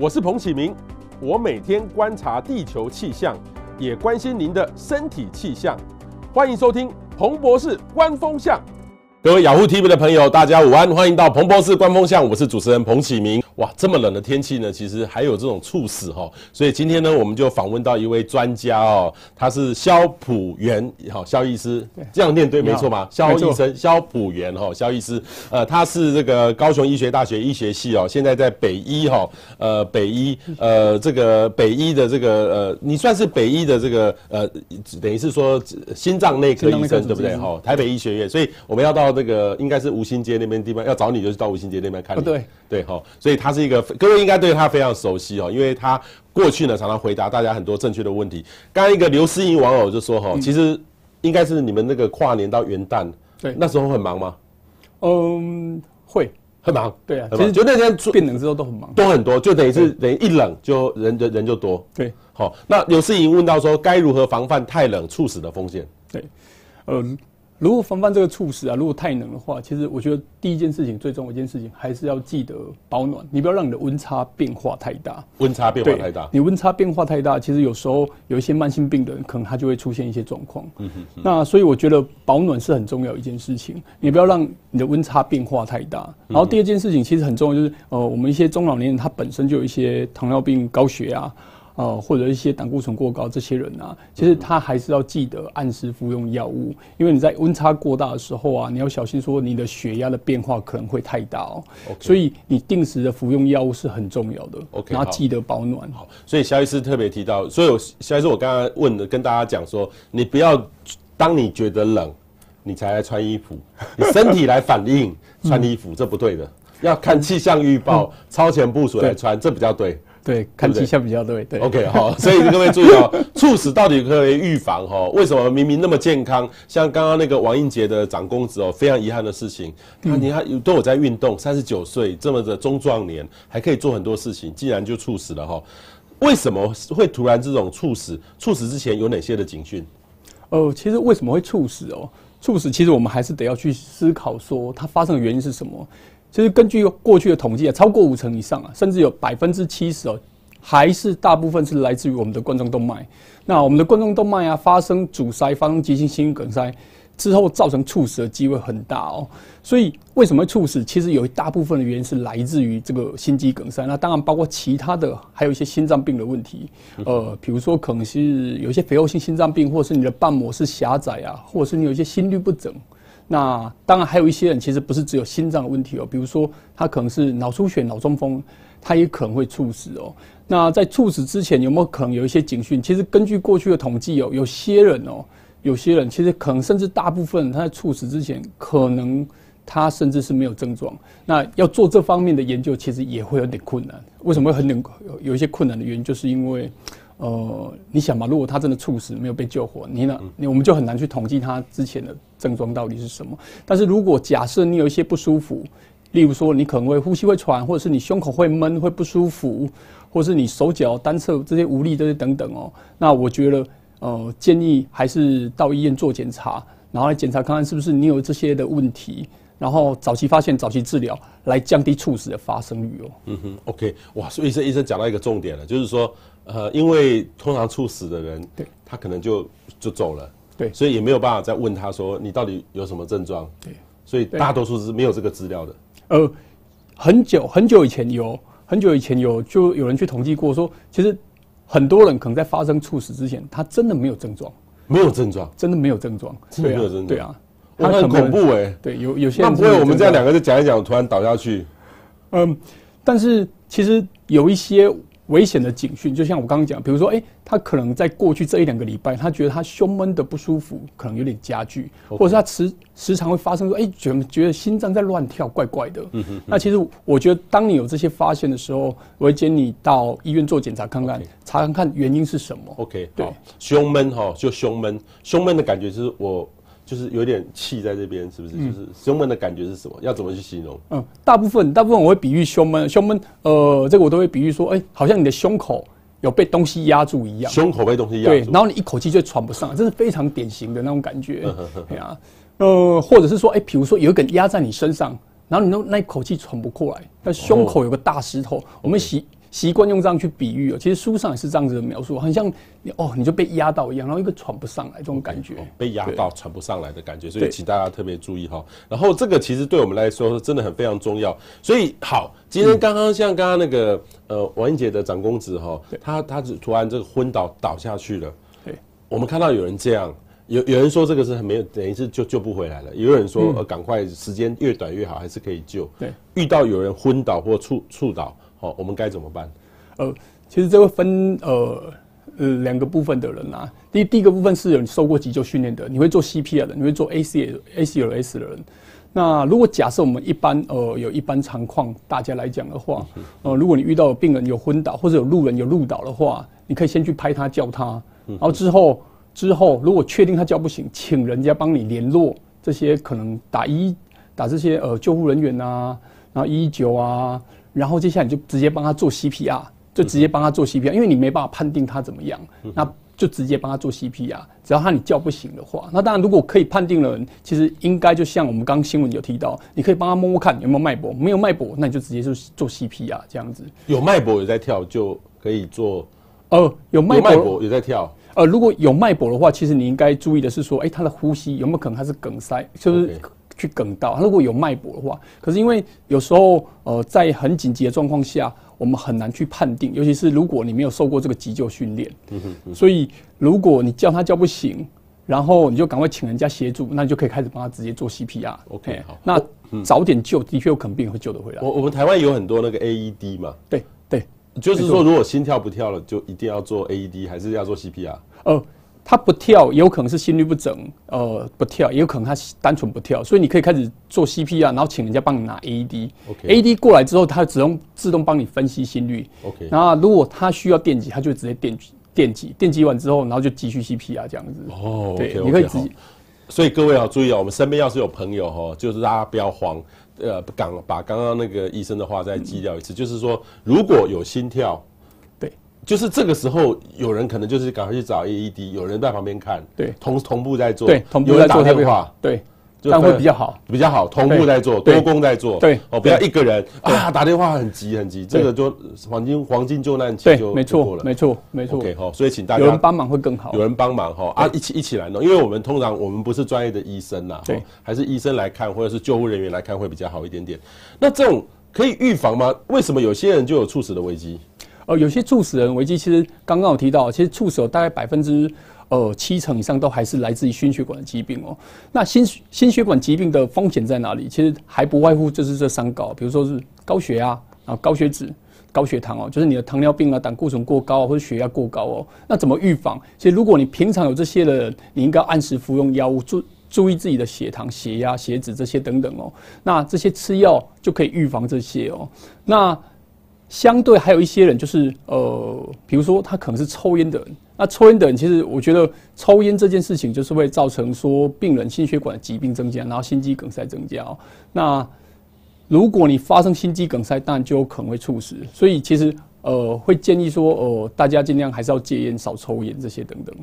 我是彭启明，我每天观察地球气象，也关心您的身体气象。欢迎收听彭博士观风向。各位雅虎 TV 的朋友，大家午安，欢迎到彭博士观风向，我是主持人彭启明。哇，这么冷的天气呢，其实还有这种猝死哈，所以今天呢，我们就访问到一位专家哦，他是萧普元，好，萧医师，这样念对没错吗？萧医生，萧普元哈，萧医师，呃，他是这个高雄医学大学医学系哦，现在在北医哈，呃，北医，呃，这个北医的这个呃，你算是北医的这个呃，等于是说心脏内科医生对不对？哈？台北医学院，所以我们要到那个应该是吴兴街那边地方要找你，就是到吴兴街那边看你，对对哈，所以他。是一个，各位应该对他非常熟悉哦，因为他过去呢常常回答大家很多正确的问题。刚刚一个刘思莹网友就说哈，其实应该是你们那个跨年到元旦，对，那时候很忙吗？嗯，会很忙。对啊，其实就那天变冷之后都很忙，都很多，就等于是等于一冷就人人人就多。对，好，那刘思莹问到说，该如何防范太冷猝死的风险？对，嗯。如果防范这个猝死啊，如果太冷的话，其实我觉得第一件事情最重要一件事情还是要记得保暖，你不要让你的温差变化太大。温差变化太大，你温差变化太大，其实有时候有一些慢性病的人可能他就会出现一些状况。嗯哼，那所以我觉得保暖是很重要一件事情，你不要让你的温差变化太大。然后第二件事情其实很重要，就是呃，我们一些中老年人他本身就有一些糖尿病、高血压。呃，或者一些胆固醇过高，这些人啊，其实他还是要记得按时服用药物，因为你在温差过大的时候啊，你要小心说你的血压的变化可能会太大哦。所以你定时的服用药物是很重要的。OK，然后记得保暖。好，所以肖医师特别提到，所以我萧医师我刚刚问的，跟大家讲说，你不要当你觉得冷，你才来穿衣服，你身体来反应 穿衣服，这不对的，要看气象预报、超前部署来穿，这比较对。对，看气象比较对。对，OK，好，所以各位注意哦，猝死到底可以预防？哈，为什么明明那么健康？像刚刚那个王英杰的长公子哦，非常遗憾的事情，他你看都有在运动，三十九岁这么的中壮年，还可以做很多事情，竟然就猝死了哈？为什么会突然这种猝死？猝死之前有哪些的警讯？呃，其实为什么会猝死哦？猝死其实我们还是得要去思考说它发生的原因是什么。其实根据过去的统计啊，超过五成以上啊，甚至有百分之七十哦，还是大部分是来自于我们的冠状动脉。那我们的冠状动脉啊，发生阻塞，发生急性心梗塞之后，造成猝死的机会很大哦。所以为什么猝死？其实有一大部分的原因是来自于这个心肌梗塞。那当然包括其他的，还有一些心脏病的问题。呃，比如说可能是有一些肥厚性心脏病，或者是你的瓣膜是狭窄啊，或者是你有一些心律不整。那当然还有一些人其实不是只有心脏的问题哦，比如说他可能是脑出血、脑中风，他也可能会猝死哦。那在猝死之前有没有可能有一些警讯？其实根据过去的统计哦，有些人哦，有些人其实可能甚至大部分他在猝死之前，可能他甚至是没有症状。那要做这方面的研究，其实也会有点困难。为什么会很有有一些困难的原因，就是因为。呃，你想嘛，如果他真的猝死没有被救活，你呢？你我们就很难去统计他之前的症状到底是什么。但是如果假设你有一些不舒服，例如说你可能会呼吸会喘，或者是你胸口会闷会不舒服，或是你手脚单侧这些无力这些等等哦，那我觉得呃建议还是到医院做检查，然后来检查看看是不是你有这些的问题。然后早期发现、早期治疗，来降低猝死的发生率哦。嗯哼，OK，哇，所以医生医生讲到一个重点了，就是说，呃，因为通常猝死的人，对，他可能就就走了，对，所以也没有办法再问他说你到底有什么症状，对，所以大多数是没有这个资料的。呃，很久很久以前有，很久以前有，就有人去统计过说，其实很多人可能在发生猝死之前，他真的没有症状，没有症状，真的没有症状，真的没有症状，对啊。他很恐怖哎、欸，对，有有些人那不会我们这样两个就讲一讲，突然倒下去。嗯，但是其实有一些危险的警讯，就像我刚刚讲，比如说，哎、欸，他可能在过去这一两个礼拜，他觉得他胸闷的不舒服，可能有点加剧.或者是他时时常会发生说，哎、欸，觉觉得心脏在乱跳，怪怪的。嗯哼哼。那其实我觉得，当你有这些发现的时候，我会建议你到医院做检查看看，Okay. 查看看原因是什么。OK，对，胸闷哈，就胸闷，胸闷的感觉就是我。就是有点气在这边，是不是？嗯、就是胸闷的感觉是什么？要怎么去形容？嗯，大部分大部分我会比喻胸闷，胸闷，呃，这个我都会比喻说，哎、欸，好像你的胸口有被东西压住一样。胸口被东西压住。对，然后你一口气就喘不上，这是非常典型的那种感觉。对啊，呃，或者是说，哎、欸，比如说有一个人压在你身上，然后你那那一口气喘不过来，那胸口有个大石头，嗯、我们习习惯用这样去比喻哦。其实书上也是这样子的描述，很像你哦，你就被压到一样，然后一个喘不上来这种感觉，哦、被压到喘不上来的感觉。所以请大家特别注意哈。然后这个其实对我们来说真的很非常重要。所以好，今天刚刚像刚刚那个呃王英杰的长公子哈，他他突然这个昏倒倒下去了。对，我们看到有人这样。有有人说这个是很没有，等于是救救不回来了。也有人说，呃，赶快时间越短越好，还是可以救。对，遇到有人昏倒或猝猝倒，好，我们该怎么办？呃，其实这会分呃呃两个部分的人啊。第第一个部分是有你受过急救训练的，你会做 CPR 的，你会做 ACL ACLS 的人。那如果假设我们一般呃有一般常况，大家来讲的话，呃，如果你遇到病人有昏倒或者有路人有路倒的话，你可以先去拍他叫他，然后之后。之后，如果确定他叫不醒，请人家帮你联络这些可能打一打这些呃救护人员呐、啊，然后一一九啊，然后接下来你就直接帮他做 CPR，就直接帮他做 CPR，因为你没办法判定他怎么样，那就直接帮他做 CPR。只要他你叫不醒的话，那当然如果可以判定了，其实应该就像我们刚刚新闻有提到，你可以帮他摸摸看有没有脉搏，没有脉搏，那你就直接就做 CPR 这样子。有脉搏有在跳就可以做，呃，有脉搏有在跳。呃，如果有脉搏的话，其实你应该注意的是说，哎、欸，他的呼吸有没有可能他是梗塞，就是去梗到。他如果有脉搏的话，可是因为有时候呃，在很紧急的状况下，我们很难去判定，尤其是如果你没有受过这个急救训练。嗯哼。所以如果你叫他叫不醒，然后你就赶快请人家协助，那你就可以开始帮他直接做 CPR。OK，好。那早点救，的确有可能病会救得回来。我我们台湾有很多那个 AED 嘛。对对。就是说，如果心跳不跳了，就一定要做 AED，还是要做 CPR？呃，他不跳，也有可能是心率不整，呃，不跳，也有可能他单纯不跳，所以你可以开始做 CPR，然后请人家帮你拿 AED。OK，AED 过来之后，它只用自动帮你分析心率。OK，然后如果他需要电击，他就直接电击，电击，电击完之后，然后就继续 CPR 这样子。哦，对，okay, okay, 你可以自己。所以各位要注意哦，我们身边要是有朋友哈，就是大家不要慌。呃，刚把刚刚那个医生的话再记掉一次，嗯、就是说，如果有心跳，对，就是这个时候有人可能就是赶快去找 AED，有人在旁边看，对，同同步在做，对，同步在做电话，对。但会比较好，比较好，同步在做，多工在做，对，哦，不要一个人啊，打电话很急很急，这个就黄金黄金救难期就过了，没错，没错，OK 哈，所以请大家有人帮忙会更好，有人帮忙哈啊，一起一起来弄，因为我们通常我们不是专业的医生呐，对，还是医生来看或者是救护人员来看会比较好一点点。那这种可以预防吗？为什么有些人就有猝死的危机？呃，有些猝死人危机，其实刚刚有提到，其实猝死大概百分之。呃，七成以上都还是来自于心血管的疾病哦。那心心血管疾病的风险在哪里？其实还不外乎就是这三高，比如说是高血压啊、高血脂、高血糖哦，就是你的糖尿病啊、胆固醇过高或者血压过高哦。那怎么预防？其实如果你平常有这些的人，你应该按时服用药物，注注意自己的血糖、血压、血脂这些等等哦。那这些吃药就可以预防这些哦。那相对还有一些人，就是呃，比如说他可能是抽烟的人，那抽烟的人其实我觉得抽烟这件事情就是会造成说病人心血管的疾病增加，然后心肌梗塞增加。那如果你发生心肌梗塞，当然就有可能会猝死。所以其实呃，会建议说呃，大家尽量还是要戒烟、少抽烟这些等等。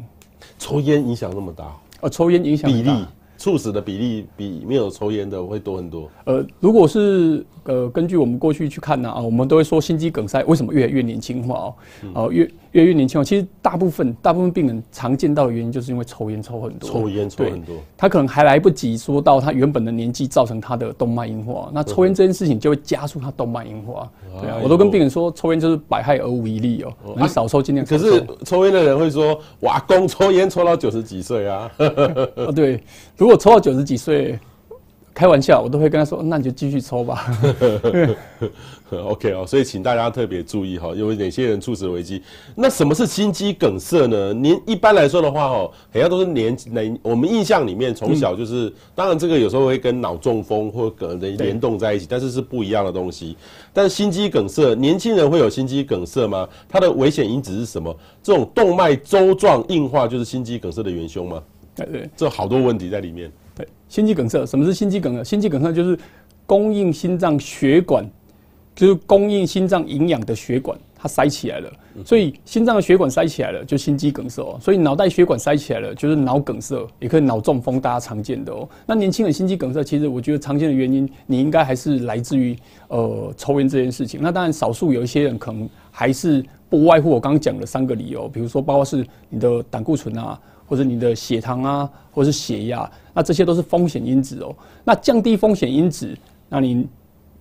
抽烟影响那么大？呃，抽烟影响比例。猝死的比例比没有抽烟的会多很多。呃，如果是呃，根据我们过去去看呢啊，我们都会说心肌梗塞为什么越来越年轻化哦？哦、嗯，越越来越年轻化。其实大部分大部分病人常见到的原因就是因为抽烟抽很多。抽烟抽很多，他可能还来不及说到他原本的年纪造成他的动脉硬化，那抽烟这件事情就会加速他动脉硬化。嗯、对啊，我都跟病人说，抽烟就是百害而无一利哦。你、哦、少抽尽量少抽。可是抽烟的人会说，我阿公抽烟抽到九十几岁啊。哦，对，如果抽到九十几岁。对，开玩笑，我都会跟他说，那你就继续抽吧。OK 哦，所以请大家特别注意哈，有哪些人猝死危机？那什么是心肌梗塞呢？您一般来说的话，哈，好像都是年年我们印象里面从小就是，嗯、当然这个有时候会跟脑中风或可能联动在一起，但是是不一样的东西。但是心肌梗塞，年轻人会有心肌梗塞吗？它的危险因子是什么？这种动脉粥状硬化就是心肌梗塞的元凶吗？对对，这好多问题在里面。对，心肌梗塞，什么是心肌梗塞？心肌梗塞就是供应心脏血管，就是供应心脏营养的血管，它塞起来了，所以心脏的血管塞起来了，就心肌梗塞哦。所以脑袋血管塞起来了，就是脑梗塞，也可以脑中风，大家常见的哦。那年轻人心肌梗塞，其实我觉得常见的原因，你应该还是来自于呃抽烟这件事情。那当然，少数有一些人可能还是不外乎我刚刚讲的三个理由，比如说包括是你的胆固醇啊，或者你的血糖啊，或者是血压，那这些都是风险因子哦。那降低风险因子，那你。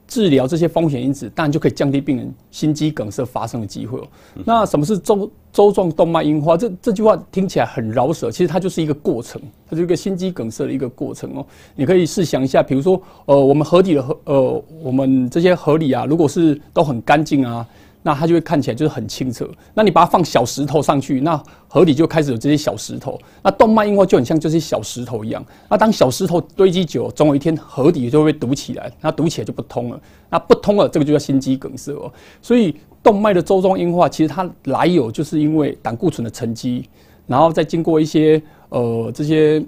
治疗这些风险因子，当然就可以降低病人心肌梗塞发生的机会哦。那什么是周周状动脉硬化？这这句话听起来很饶舌，其实它就是一个过程，它就是一个心肌梗塞的一个过程哦。你可以试想一下，比如说，呃，我们河底的河，呃，我们这些河里啊，如果是都很干净啊。那它就会看起来就是很清澈。那你把它放小石头上去，那河里就开始有这些小石头。那动脉硬化就很像这些小石头一样。那当小石头堆积久，总有一天河底就会堵起来，那堵起来就不通了。那不通了，这个就叫心肌梗塞哦。所以动脉的粥状硬化，其实它来有就是因为胆固醇的沉积，然后再经过一些呃这些。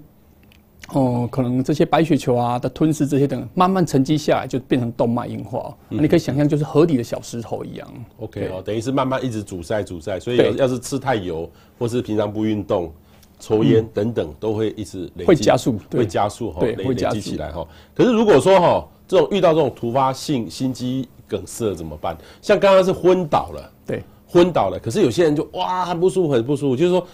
哦、呃，可能这些白血球啊的吞噬这些等，慢慢沉积下来，就变成动脉硬化。嗯、你可以想象，就是河底的小石头一样。OK 哦，等于是慢慢一直阻塞阻塞，所以要是吃太油，或是平常不运动、抽烟等等，都会一直累积，会加速，会加速哈，累累积起来哈。可是如果说哈，这种遇到这种突发性心肌梗塞怎么办？像刚刚是昏倒了，对，昏倒了。可是有些人就哇，很不舒服，很不舒服，就是说。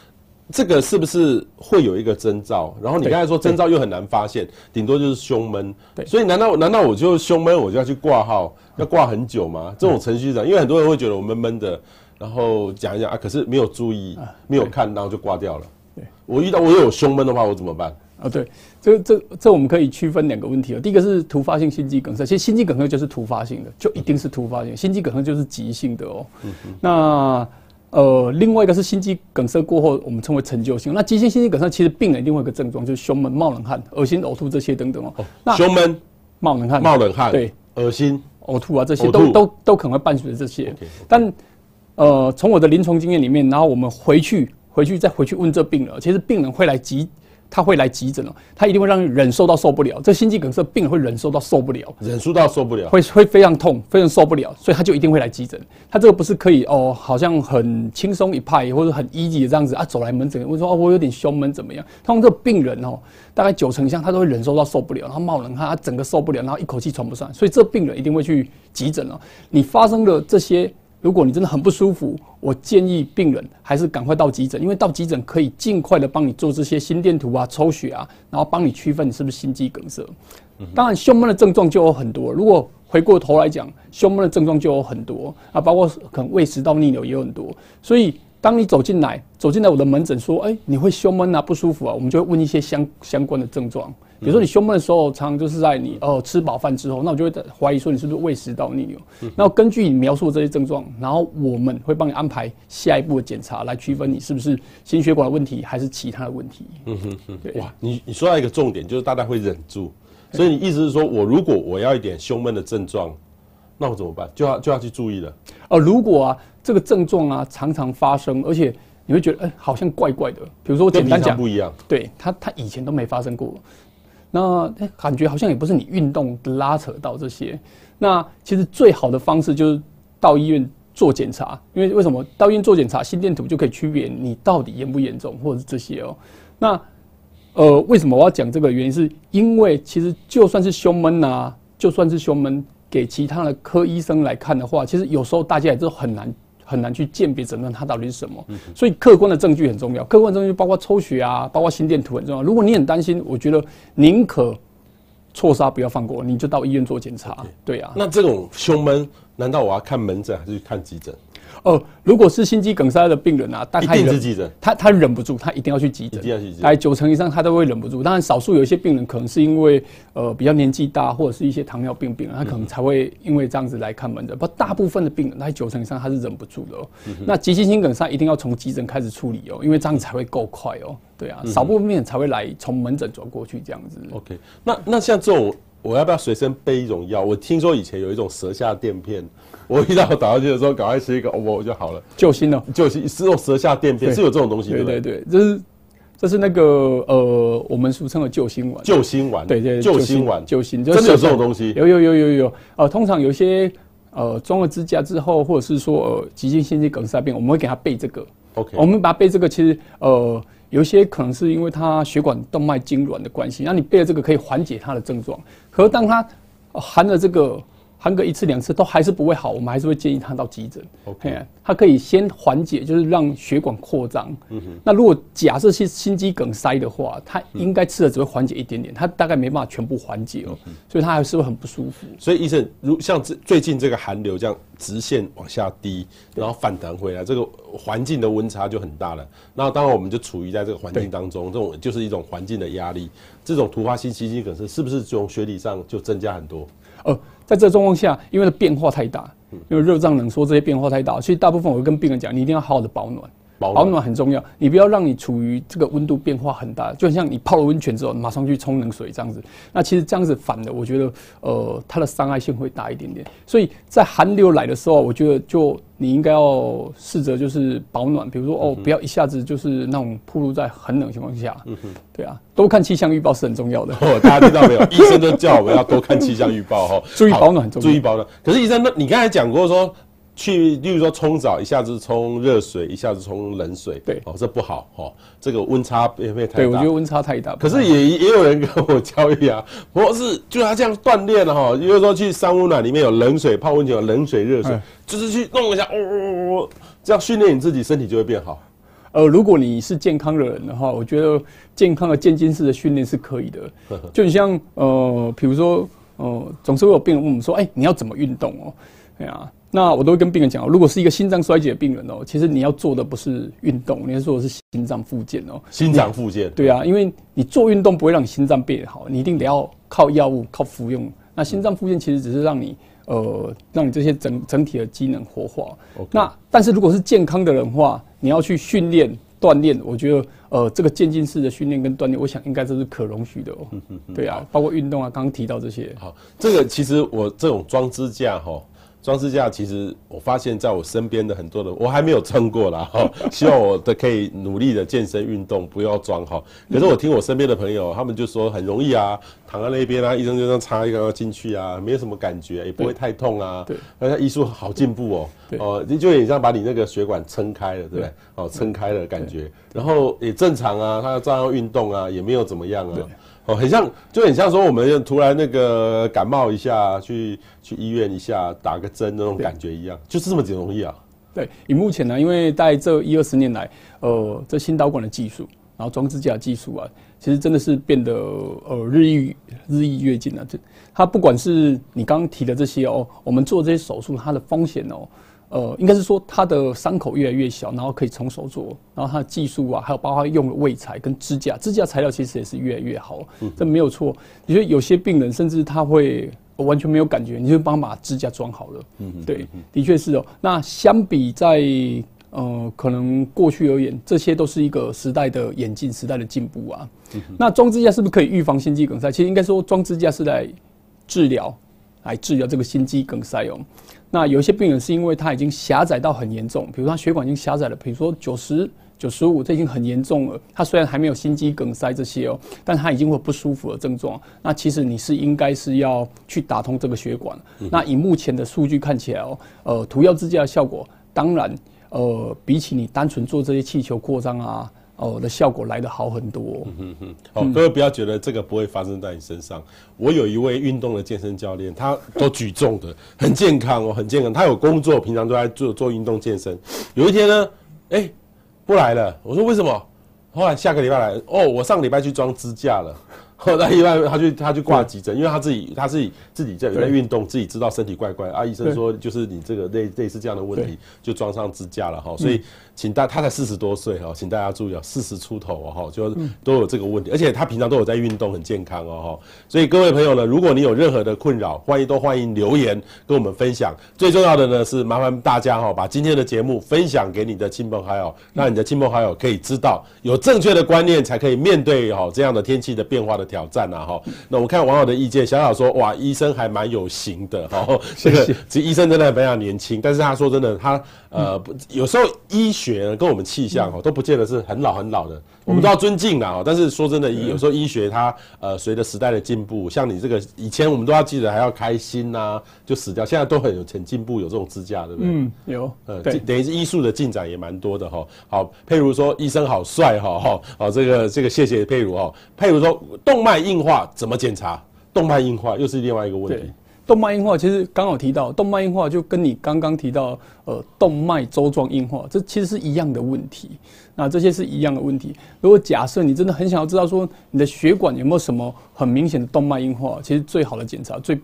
这个是不是会有一个征兆？然后你刚才说征兆又很难发现，顶多就是胸闷。对，所以难道难道我就胸闷我就要去挂号，要挂很久吗？这种程序上，因为很多人会觉得我闷闷的，然后讲一讲啊，可是没有注意，没有看，然后就挂掉了。对，我遇到我有胸闷的话，我怎么办？啊，对，这这这我们可以区分两个问题哦。第一个是突发性心肌梗塞，其实心肌梗塞就是突发性的，就一定是突发性。心肌梗塞就是急性的哦。那。呃，另外一个是心肌梗塞过后，我们称为陈旧性。那急性心肌梗塞其实病人另外一个症状就是胸闷、冒冷汗、恶心、呕吐这些等等哦。那胸闷、冒冷汗、冒冷汗，对，恶心、呕吐啊，这些都都都可能会伴随着这些。但呃，从我的临床经验里面，然后我们回去回去再回去问这病人，其实病人会来急。他会来急诊哦，他一定会让你忍受到受不了。这心肌梗塞病人会忍受到受不了，忍受到受不了，会会非常痛，非常受不了，所以他就一定会来急诊。他这个不是可以哦，好像很轻松一派或者很 easy 的这样子啊，走来门诊，我说哦，我有点胸闷怎么样？他们这个病人哦，大概九成以上他都会忍受到受不了，然后冒冷汗，他整个受不了，然后一口气喘不上，所以这病人一定会去急诊哦。你发生了这些。如果你真的很不舒服，我建议病人还是赶快到急诊，因为到急诊可以尽快的帮你做这些心电图啊、抽血啊，然后帮你区分你是不是心肌梗塞。当然，胸闷的症状就有很多。如果回过头来讲，胸闷的症状就有很多啊，包括可能胃食道逆流也有很多。所以，当你走进来，走进来我的门诊说，哎，你会胸闷啊，不舒服啊，我们就会问一些相相关的症状。比如说你胸闷的时候，常常就是在你哦吃饱饭之后，那我就会怀疑说你是不是胃食道逆流。然后根据你描述的这些症状，然后我们会帮你安排下一步的检查，来区分你是不是心血管的问题，还是其他的问题。嗯哼哼，对。哇，你你说到一个重点，就是大家会忍住，所以你意思是说我如果我要一点胸闷的症状，那我怎么办？就要就要去注意了。呃，如果啊这个症状啊常常发生，而且你会觉得哎、欸、好像怪怪的，比如说我简单讲不一样，对他他以前都没发生过。那感觉好像也不是你运动拉扯到这些。那其实最好的方式就是到医院做检查，因为为什么到医院做检查，心电图就可以区别你到底严不严重，或者是这些哦。那呃，为什么我要讲这个原因？是因为其实就算是胸闷呐，就算是胸闷，给其他的科医生来看的话，其实有时候大家也都很难。很难去鉴别诊断它到底是什么，所以客观的证据很重要。客观证据包括抽血啊，包括心电图很重要。如果你很担心，我觉得宁可错杀不要放过，你就到医院做检查。对啊，那这种胸闷，难道我要看门诊还是看急诊？哦，如果是心肌梗塞的病人啊，大概一定是急诊，他他忍不住，他一定要去急诊，一定要去急诊。大概九成以上他都会忍不住。当然，少数有一些病人可能是因为呃比较年纪大，或者是一些糖尿病病人，他可能才会因为这样子来看门诊。不，大部分的病人，大概九成以上他是忍不住的哦。那急性心梗塞一定要从急诊开始处理哦，因为这样子才会够快哦。对啊，少部分病人才会来从门诊转过去这样子。OK，那那像这种。我要不要随身备一种药？我听说以前有一种舌下垫片，我遇到打游击的时候，赶快吃一个，我就好了，救心了。救心是用舌下垫片，是有这种东西，对对对，这是这是那个呃，我们俗称的救心丸。救心丸，对对，救心丸，救心，真的有这种东西？有有有有有。呃，通常有些呃装了支架之后，或者是说呃急性心肌梗塞病，我们会给他备这个。OK，我们把它备这个，其实呃有些可能是因为他血管动脉痉挛的关系，那你备了这个可以缓解他的症状。可是当他含了这个。含个一次两次都还是不会好，我们还是会建议他到急诊。OK，他可以先缓解，就是让血管扩张。嗯哼。那如果假设是心肌梗塞的话，他应该吃的只会缓解一点点，他大概没办法全部缓解哦，所以他还是会很不舒服。所以医生，如像这最近这个寒流这样直线往下滴，然后反弹回来，这个环境的温差就很大了。那当然我们就处于在这个环境当中，这种就是一种环境的压力。这种突发性心肌梗塞是不是从学理上就增加很多？呃，在这状况下，因为它变化太大，因为热胀冷缩这些变化太大，所以大部分我会跟病人讲，你一定要好好的保暖。保暖很重要，你不要让你处于这个温度变化很大，就很像你泡了温泉之后马上去冲冷水这样子。那其实这样子反的，我觉得呃它的伤害性会大一点点。所以在寒流来的时候，我觉得就你应该要试着就是保暖，比如说哦不要一下子就是那种暴露在很冷的情况下。嗯哼，对啊，多看气象预报是很重要的。哦，大家听到没有？医生都叫我们要多看气象预报哈，注意保暖很重要。注意保暖。可是医生，那你刚才讲过说。去，例如说冲澡，一下子冲热水，一下子冲冷水，对，哦，这不好，哦，这个温差会不会太大？对，我觉得温差太大。可是也也有人跟我教育啊，我是就他这样锻炼了哈，比如说去三温暖里面有冷水泡温泉，有冷水热水，就是去弄一下，哦哦哦哦，这样训练你自己身体就会变好。呃，如果你是健康的人的话，我觉得健康的渐进式的训练是可以的。就你像呃，比如说呃，总是会有病人问我们说，哎，你要怎么运动哦？哎呀。那我都会跟病人讲，如果是一个心脏衰竭的病人哦，其实你要做的不是运动，你要做的是心脏复健哦。心脏复健。对啊，因为你做运动不会让你心脏变好，你一定得要靠药物、靠服用。那心脏复健其实只是让你呃，让你这些整整体的机能活化。那但是如果是健康的人的话，你要去训练锻炼，我觉得呃，这个渐进式的训练跟锻炼，我想应该这是可容许的哦。对啊，包括运动啊，刚刚提到这些。好，这个其实我这种装支架哈。装支架其实我发现，在我身边的很多人，我还没有撑过啦 哈。希望我的可以努力的健身运动，不要装哈。可是我听我身边的朋友，他们就说很容易啊，躺在那边啊，医生就这样插一个进去啊，没有什么感觉，也不会太痛啊。对，而且医术好进步哦。哦，就有点像把你那个血管撑开了，对不对？哦，撑开了感觉，然后也正常啊，他照样运动啊，也没有怎么样啊。哦，很像，就很像说，我们突然那个感冒一下，去去医院一下打个针那种感觉一样，就是这么容易啊。对，以目前呢，因为在这一二十年来，呃，这新导管的技术，然后装支架技术啊，其实真的是变得呃日益日益越近了。这它不管是你刚刚提的这些哦，我们做这些手术，它的风险哦。呃，应该是说它的伤口越来越小，然后可以从手做，然后它的技术啊，还有包括用的胃材跟支架，支架材料其实也是越来越好，嗯、这没有错。你说有些病人甚至他会完全没有感觉，你就帮他把支架装好了，嗯嗯，对，的确是哦。那相比在呃可能过去而言，这些都是一个时代的演进，时代的进步啊。嗯、那装支架是不是可以预防心肌梗塞？其实应该说装支架是来治疗，来治疗这个心肌梗塞哦。那有一些病人是因为他已经狭窄到很严重，比如他血管已经狭窄了，比如说九十九十五，这已经很严重了。他虽然还没有心肌梗塞这些哦，但他已经会有不舒服的症状。那其实你是应该是要去打通这个血管。那以目前的数据看起来哦，呃，涂药支架的效果，当然呃，比起你单纯做这些气球扩张啊。哦，的效果来得好很多。嗯哼哼，好，各位不要觉得这个不会发生在你身上。我有一位运动的健身教练，他都举重的，很健康哦，很健康。他有工作，平常都在做做运动健身。有一天呢，哎、欸，不来了。我说为什么？后来下个礼拜来，哦，我上个礼拜去装支架了。后来一般他去他去挂急诊，因为他自己他自己自己在在运动，自己知道身体怪怪。啊，医生说就是你这个类类似这样的问题，就装上支架了哈。所以。请大他才四十多岁哈，请大家注意啊，四十出头哦哈，就都有这个问题，而且他平常都有在运动，很健康哦哈。所以各位朋友呢，如果你有任何的困扰，欢迎都欢迎留言跟我们分享。最重要的呢是麻烦大家哈，把今天的节目分享给你的亲朋好友，让你的亲朋好友可以知道，有正确的观念才可以面对哈这样的天气的变化的。挑战啊哈。那我们看网友的意见，小小说哇，医生还蛮有型的哈。这个其实医生真的非常年轻，但是他说真的，他呃不有时候医学跟我们气象哈都不见得是很老很老的，我们都要尊敬的啊。但是说真的，有时候医学它呃随着时代的进步，像你这个以前我们都要记得还要开心呐，就死掉，现在都很有很进步，有这种支架，对不对？嗯，有。呃，等于是医术的进展也蛮多的哈。好，譬如说医生好帅哈哈，好这个这个谢谢佩如哈。譬如说动脉硬化怎么检查？动脉硬化又是另外一个问题。动脉硬化其实刚好提到动脉硬化，就跟你刚刚提到呃动脉粥状硬化，这其实是一样的问题。那这些是一样的问题。如果假设你真的很想要知道说你的血管有没有什么很明显的动脉硬化，其实最好的检查最。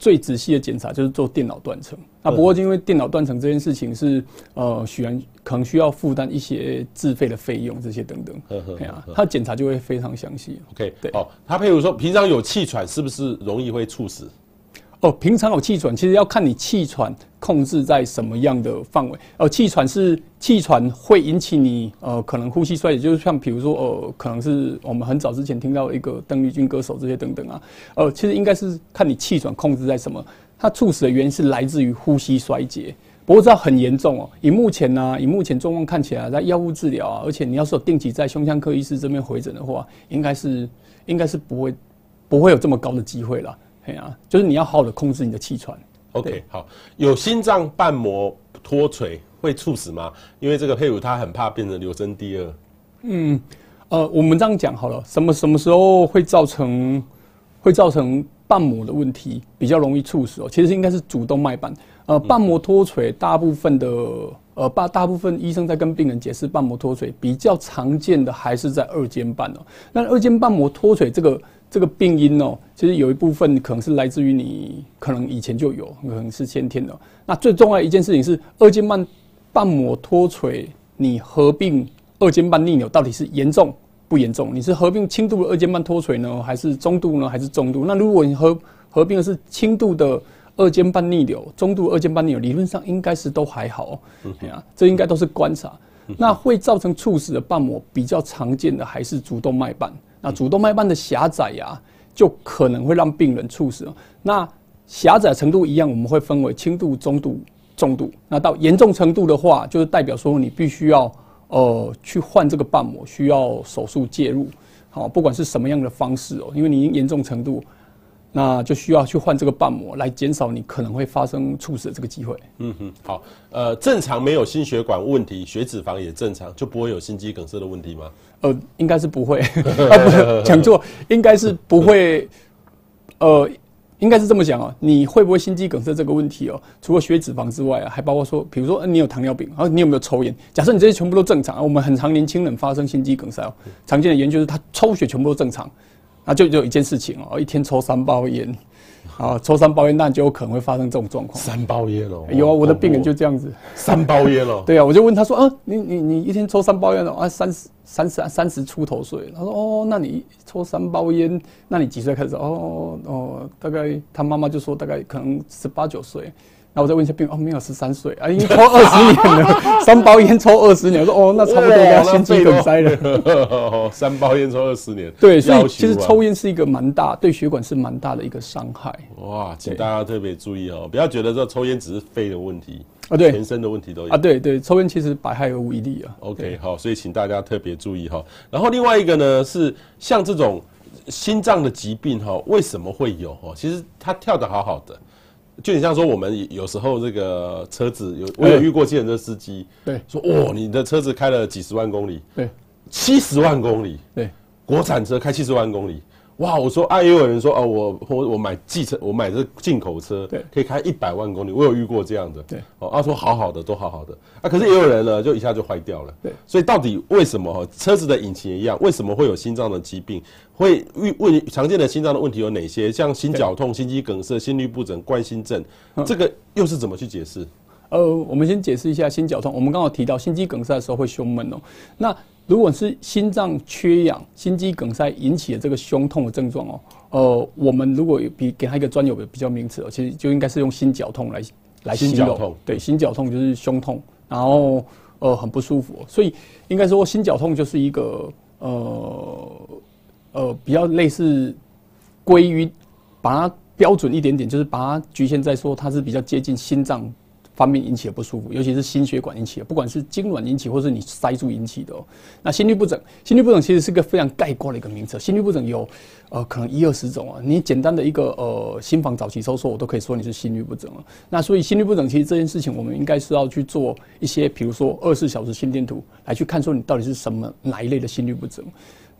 最仔细的检查就是做电脑断层。那不过因为电脑断层这件事情是呃，许然可能需要负担一些自费的费用，这些等等。对啊，他检查就会非常详细。OK，对。哦，他譬如说平常有气喘，是不是容易会猝死？哦，平常有气喘，其实要看你气喘控制在什么样的范围。呃，气喘是气喘会引起你呃可能呼吸衰竭，就是像比如说呃，可能是我们很早之前听到一个邓丽君歌手这些等等啊。呃，其实应该是看你气喘控制在什么，它猝死的原因是来自于呼吸衰竭。不过这很严重哦，以目前呢、以目前状况看起来，在药物治疗啊，而且你要是有定期在胸腔科医师这边回诊的话，应该是应该是不会不会有这么高的机会了。对啊，就是你要好好的控制你的气喘。OK，好，有心脏瓣膜脱垂会猝死吗？因为这个佩如他很怕变成刘真第二。嗯，呃，我们这样讲好了，什么什么时候会造成会造成瓣膜的问题比较容易猝死哦？其实应该是主动脉瓣。呃，瓣膜脱垂，大部分的呃大大部分医生在跟病人解释瓣膜脱垂比较常见的还是在二尖瓣哦。那二尖瓣膜脱垂这个。这个病因哦，其实有一部分可能是来自于你可能以前就有，可能是先天的。那最重要的一件事情是二尖瓣瓣膜脱垂，你合并二尖瓣逆扭到底是严重不严重？你是合并轻度的二尖瓣脱垂呢，还是中度呢，还是重度？那如果你合合并的是轻度的二尖瓣逆流，中度二尖瓣逆流，理论上应该是都还好。嗯，啊，这应该都是观察。那会造成猝死的瓣膜比较常见的还是主动脉瓣。那主动脉瓣的狭窄呀、啊，就可能会让病人猝死。那狭窄程度一样，我们会分为轻度、中度、重度。那到严重程度的话，就是代表说你必须要呃去换这个瓣膜，需要手术介入。好，不管是什么样的方式哦，因为你已经严重程度。那就需要去换这个瓣膜，来减少你可能会发生猝死的这个机会。嗯哼，好，呃，正常没有心血管问题，血脂肪也正常，就不会有心肌梗塞的问题吗？呃，应该是不会，啊，不是讲错，应该是不会。呃，应该是这么讲哦，你会不会心肌梗塞这个问题哦？除了血脂肪之外啊，还包括说，比如说你有糖尿病，然后你有没有抽烟？假设你这些全部都正常，我们很常年轻人发生心肌梗塞哦，常见的研究是他抽血全部都正常。那就就有一件事情哦，一天抽三包烟，啊，抽三包烟，那就有可能会发生这种状况。三包烟哦，有啊，我的病人就这样子。三包烟哦，对啊，我就问他说，啊，你你你一天抽三包烟哦，啊，三十三十三十出头岁。他说，哦，那你抽三包烟，那你几岁开始？哦哦，大概他妈妈就说大概可能十八九岁。那我再问一下病人，哦，没有十三岁啊，已经抽二十年了，三包烟抽二十年，我说哦，那差不多要心肌梗塞了。三包烟抽二十年，对，所以其实抽烟是一个蛮大，对血管是蛮大的一个伤害。哇，请大家特别注意哦，不要觉得这抽烟只是肺的问题啊，对，全身的问题都有啊，对对，抽烟其实百害而无一利啊。OK，好，所以请大家特别注意哈。然后另外一个呢是像这种心脏的疾病哈，为什么会有哈？其实它跳得好好的。就你像说，我们有时候这个车子有，我有遇过计程车司机，对，说哦，你的车子开了几十万公里，对，七十万公里，对，国产车开七十万公里。哇，我说啊，也有人说哦，我我我买计程，我买这进口车，对，可以开一百万公里，我有遇过这样的，对，哦，他说好好的，都好好的，啊，可是也有人呢，就一下就坏掉了，对，所以到底为什么哈，车子的引擎也一样，为什么会有心脏的疾病？会问问常见的心脏的问题有哪些？像心绞痛、心肌梗塞、心律不整、冠心症，这个又是怎么去解释？呃，我们先解释一下心绞痛。我们刚好提到心肌梗塞的时候会胸闷哦，那。如果是心脏缺氧、心肌梗塞引起的这个胸痛的症状哦，呃，我们如果比给他一个专有的比较名词哦，其实就应该是用心绞痛来来形容。心绞痛，对，心绞痛就是胸痛，然后呃很不舒服，所以应该说心绞痛就是一个呃呃比较类似归于把它标准一点点，就是把它局限在说它是比较接近心脏。方面引起的不舒服，尤其是心血管引起的，不管是痉挛引起，或是你塞住引起的哦。那心律不整，心律不整其实是个非常概括的一个名词。心律不整有呃可能一二十种啊，你简单的一个呃心房早期收缩，我都可以说你是心律不整了。那所以心律不整，其实这件事情我们应该是要去做一些，比如说二十四小时心电图来去看，说你到底是什么哪一类的心律不整。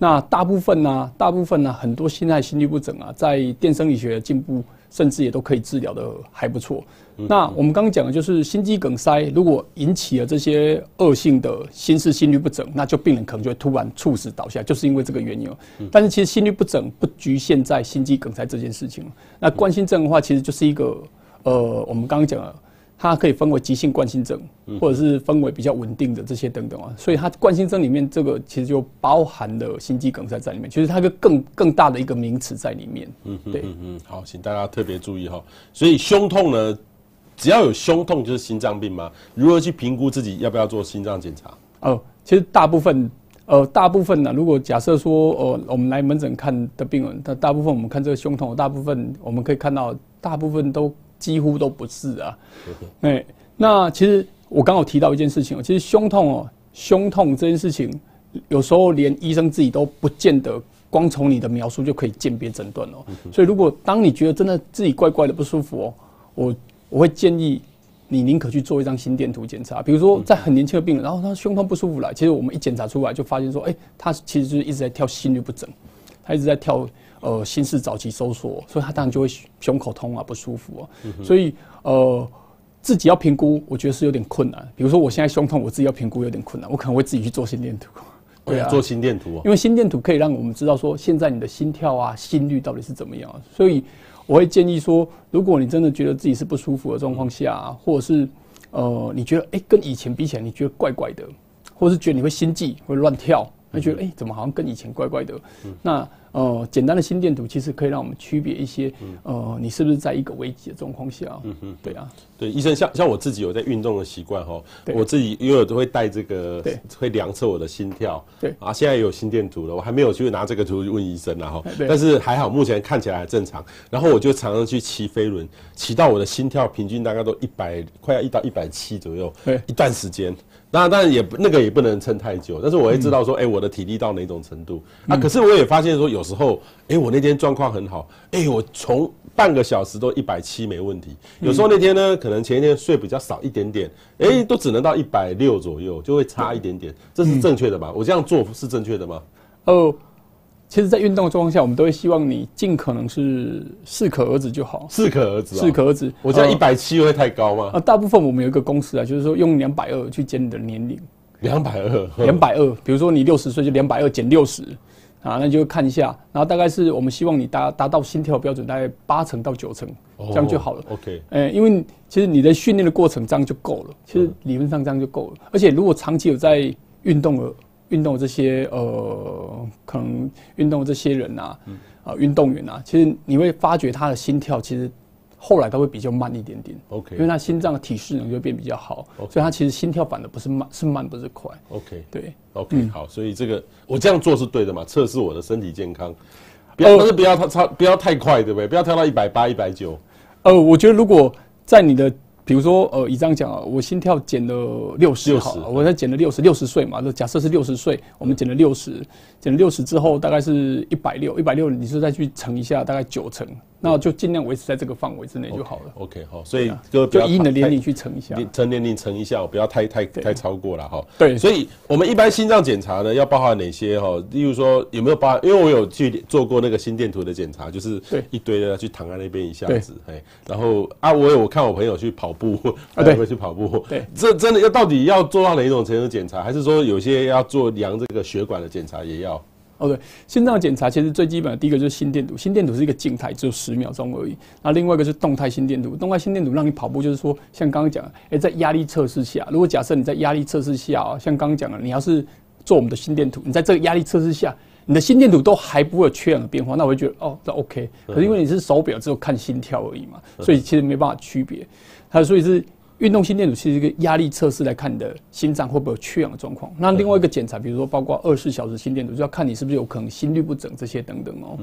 那大部分呢、啊，大部分呢、啊，很多现在心律不整啊，在电生理学的进步，甚至也都可以治疗的还不错。嗯、那我们刚刚讲的就是心肌梗塞，如果引起了这些恶性的心室心律不整，那就病人可能就会突然猝死倒下，就是因为这个原因。嗯、但是其实心律不整不局限在心肌梗塞这件事情。那冠心症的话，其实就是一个呃，我们刚刚讲了。它可以分为急性冠心症，或者是分为比较稳定的这些等等啊，所以它冠心症里面这个其实就包含了心肌梗塞在里面，其实它个更更大的一个名词在里面。嗯，对，嗯嗯，好，请大家特别注意哈。所以胸痛呢，只要有胸痛就是心脏病吗？如何去评估自己要不要做心脏检查？哦，其实大部分，呃，大部分呢，如果假设说，呃，我们来门诊看的病人，他大部分我们看这个胸痛，大部分我们可以看到，大部分都。几乎都不是啊，哎，那其实我刚好提到一件事情哦，其实胸痛哦，胸痛这件事情，有时候连医生自己都不见得光从你的描述就可以鉴别诊断哦。所以如果当你觉得真的自己怪怪的不舒服哦，我我会建议你宁可去做一张心电图检查。比如说在很年轻的病人，然后他胸痛不舒服了，其实我们一检查出来就发现说，哎，他其实就是一直在跳心律不整，他一直在跳。呃，心室早期收缩，所以他当然就会胸口痛啊，不舒服啊。嗯、所以呃，自己要评估，我觉得是有点困难。比如说我现在胸痛，我自己要评估有点困难，我可能会自己去做心电图。对啊，做心电图啊，因为心电图可以让我们知道说现在你的心跳啊、心率到底是怎么样。所以我会建议说，如果你真的觉得自己是不舒服的状况下、啊，或者是呃，你觉得哎、欸、跟以前比起来，你觉得怪怪的，或者是觉得你会心悸会乱跳，会觉得哎、欸、怎么好像跟以前怪怪的，嗯、那。呃，简单的心电图其实可以让我们区别一些，呃，你是不是在一个危急的状况下？嗯哼，对啊，对，医生像像我自己有在运动的习惯哈，我自己因为我都会带这个，对，会量测我的心跳，对。啊，现在也有心电图了，我还没有去拿这个图问医生然后，但是还好，目前看起来还正常。然后我就常常去骑飞轮，骑到我的心跳平均大概都一百，快要一到一百七左右，对，一段时间。当然，当然也那个也不能撑太久，但是我会知道说，哎、嗯。欸，我的体力到哪种程度、嗯、啊？可是我也发现说，有时候，哎、欸，我那天状况很好，哎、欸，我从半个小时都一百七没问题。有时候那天呢，可能前一天睡比较少一点点，哎、欸，都只能到一百六左右，就会差一点点。这是正确的吧？我这样做是正确的吗？哦。其实，在运动的状况下，我们都会希望你尽可能是适可而止就好。适可而止，适可而止。我这样一百七会太高吗？啊，大部分我们有一个公式啊，就是说用两百二去减你的年龄。两百二，两百二。比如说你六十岁，就两百二减六十，啊，那就看一下。然后大概是我们希望你达达到心跳标准大概八成到九成，这样就好了。OK。哎，因为其实你的训练的过程这样就够了。其实理论上这样就够了。而且如果长期有在运动的。运动这些呃，可能运动这些人啊，啊，运动员啊，其实你会发觉他的心跳其实后来它会比较慢一点点。OK，因为他心脏的体适能就会变比较好.所以他其实心跳反的不是慢，是慢不是快。OK，对，OK，嗯，好，所以这个我这样做是对的嘛？测试我的身体健康，不要，但是不要太超，不要太快，对不对？不要跳到一百八、一百九。呃，我觉得如果在你的比如说，呃，以这样讲啊，我心跳减了六十，好，我才减了六十，六十岁嘛，就假设是六十岁，我们减了六十，减了六十之后，大概是一百六，一百六，你是再去乘一下，大概九成。那就尽量维持在这个范围之内就好了。OK，好，所以就就以你的年龄去乘一下，乘年龄乘一下，不要太太太超过了哈。对，所以我们一般心脏检查呢，要包含哪些哈？例如说有没有包含？因为我有去做过那个心电图的检查，就是一堆的去躺在那边一下子，哎，然后啊，我有看我朋友去跑步，啊，对，会去跑步，对，这真的要到底要做到哪一种程度检查？还是说有些要做量这个血管的检查也要？哦，对，心脏检查其实最基本的第一个就是心电图，心电图是一个静态，只有十秒钟而已。那另外一个是动态心电图，动态心电图让你跑步，就是说像刚刚讲的，哎，在压力测试下，如果假设你在压力测试下啊，像刚刚讲的，你要是做我们的心电图，你在这个压力测试下，你的心电图都还不会有缺氧的变化，那我就觉得哦，这 OK。可是因为你是手表，只有看心跳而已嘛，所以其实没办法区别。它所以是运动心电图其实是一个压力测试来看你的心脏会不会有缺氧的状况。那另外一个检查，比如说包括二十四小时心电图，就要看你是不是有可能心律不整这些等等哦。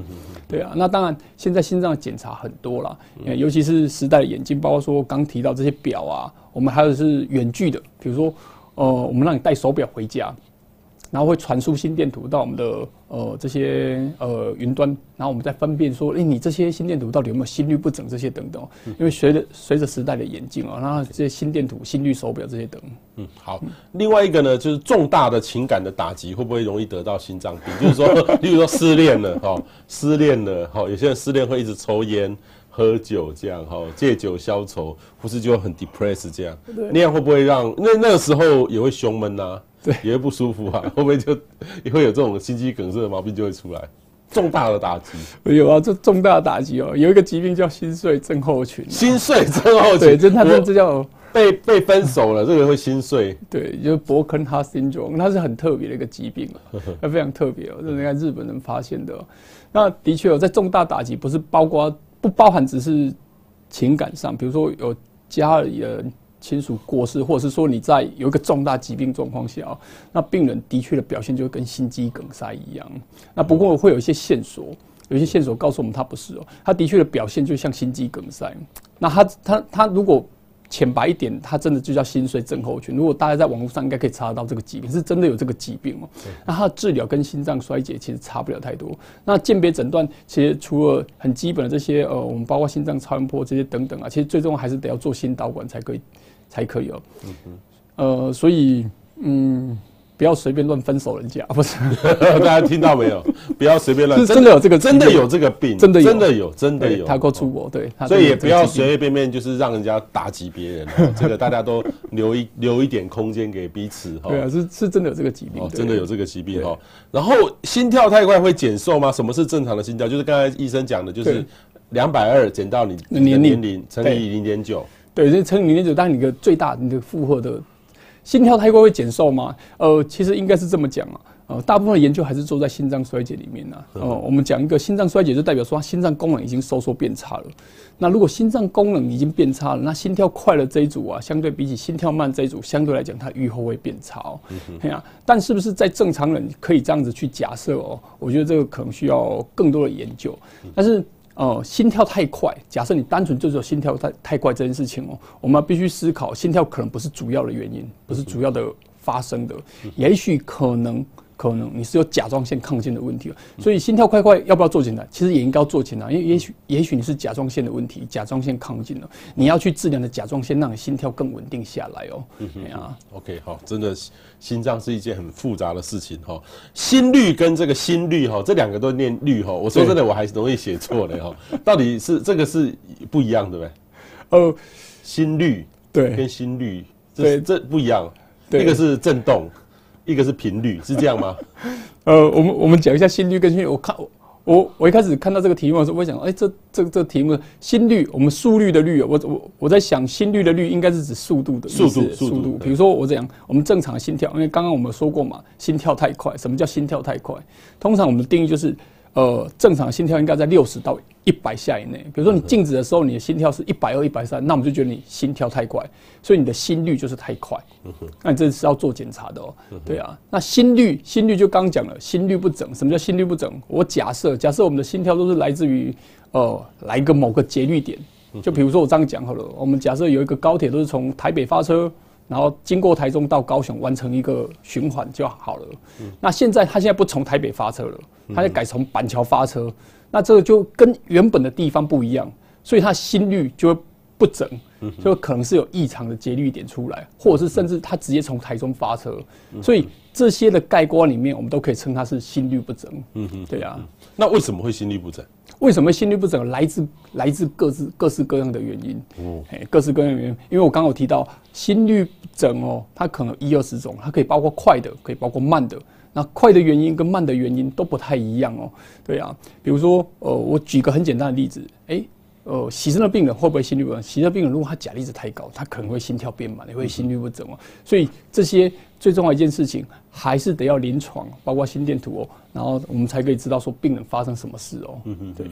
对啊，那当然现在心脏的检查很多了，尤其是时代的眼镜，包括说刚提到这些表啊，我们还有是远距的，比如说呃，我们让你带手表回家。然后会传输心电图到我们的呃这些呃云端，然后我们再分辨说，哎，你这些心电图到底有没有心律不整这些等等。因为随着随着时代的演进啊，然后这些心电图、心率手表这些等。嗯，好。另外一个呢，就是重大的情感的打击会不会容易得到心脏病？就是说，例如说失恋了哈，失恋了哈，有些人失恋会一直抽烟、喝酒这样哈，借酒消愁，不是就很 depressed 这样？那样会不会让那那个时候也会胸闷呐？对，也会不舒服啊，会不会就也会有这种心肌梗塞的毛病就会出来？重大的打击，有啊，这重大的打击哦，有一个疾病叫心碎症候群。心碎症候群，对，这他这这叫被被分手了，这个会心碎。对，就是 broken heart syndrome，它是很特别的一个疾病啊，它非常特别哦，这是人家日本人发现的。那的确有在重大打击，不是包括不包含只是情感上，比如说有家里的。亲属过世，或者是说你在有一个重大疾病状况下，那病人的确的表现就跟心肌梗塞一样。那不过会有一些线索，有一些线索告诉我们他不是哦，他的确的表现就像心肌梗塞。那他他他如果。浅白一点，它真的就叫心衰症候群。如果大家在网络上应该可以查得到这个疾病，是真的有这个疾病哦。那它的治疗跟心脏衰竭其实差不了太多。那鉴别诊断其实除了很基本的这些呃，我们包括心脏超音波这些等等啊，其实最终还是得要做心导管才可以，才可以哦。嗯嗯。呃，所以嗯。不要随便乱分手人家，不是？大家听到没有？不要随便乱。是真的有这个，真的有这个病，真的真的有，真的有。他够出国，对。所以也不要随随便便就是让人家打击别人，这个大家都留一留一点空间给彼此哈。对啊，是是真的有这个疾病，真的有这个疾病哈。然后心跳太快会减寿吗？什么是正常的心跳？就是刚才医生讲的，就是两百二减到你年龄乘以零点九。对，这乘以零点九，当你的最大你的负荷的。心跳太快会减寿吗？呃，其实应该是这么讲啊。呃，大部分的研究还是做在心脏衰竭里面呢。哦、呃，我们讲一个心脏衰竭，就代表说心脏功能已经收缩变差了。那如果心脏功能已经变差了，那心跳快了这一组啊，相对比起心跳慢这一组，相对来讲它预后会变差哦。对啊，但是不是在正常人可以这样子去假设哦？我觉得这个可能需要更多的研究。但是。哦、呃，心跳太快。假设你单纯就是心跳太太快这件事情哦，我们必须思考，心跳可能不是主要的原因，不是主要的发生的，也许可能。可能你是有甲状腺亢进的问题，所以心跳快快要不要做检查？其实也应该要做检查，因为也许也许你是甲状腺的问题，甲状腺亢进了，你要去治疗的甲状腺，让你心跳更稳定下来哦。嗯哼，啊，OK，好，真的心脏是一件很复杂的事情哈。心率跟这个心率哈，这两个都念率哈。我说真的，我还是容易写错的哈。到底是这个是不一样对不对？呃，心率对跟心率对这不一样，一个是震动。一个是频率，是这样吗？呃，我们我们讲一下心率跟心率。我看我我一开始看到这个题目的时候，我想，哎、欸，这这这个题目心率，我们速率的率，我我我在想心率的率应该是指速度的速度速度。比如说我这样，我们正常的心跳，因为刚刚我们说过嘛，心跳太快。什么叫心跳太快？通常我们的定义就是。呃，正常心跳应该在六十到一百下以内。比如说你静止的时候，你的心跳是一百二、一百三，那我们就觉得你心跳太快，所以你的心率就是太快。那你这是要做检查的哦。对啊，那心率，心率就刚讲了，心率不整。什么叫心率不整？我假设，假设我们的心跳都是来自于呃，来一个某个节律点。就比如说我这样讲好了，我们假设有一个高铁都是从台北发车。然后经过台中到高雄完成一个循环就好了。那现在他现在不从台北发车了，他就改从板桥发车。那这个就跟原本的地方不一样，所以他心率就会不整，就可能是有异常的节律点出来，或者是甚至他直接从台中发车。所以这些的概括里面，我们都可以称它是心率不整。嗯哼，对啊。那为什么会心率不整？为什么心律不整？来自来自各自各式各样的原因。哦，各式各样的原因。因为我刚刚有提到心律不整哦，它可能一二十种，它可以包括快的，可以包括慢的。那快的原因跟慢的原因都不太一样哦。对啊，比如说，呃，我举个很简单的例子，诶。呃，洗肾的病人会不会心律不整？洗肾病人如果他钾离子太高，他可能会心跳变慢，也会心律不整哦。所以这些最重要一件事情，还是得要临床，包括心电图哦，然后我们才可以知道说病人发生什么事哦。嗯嗯对，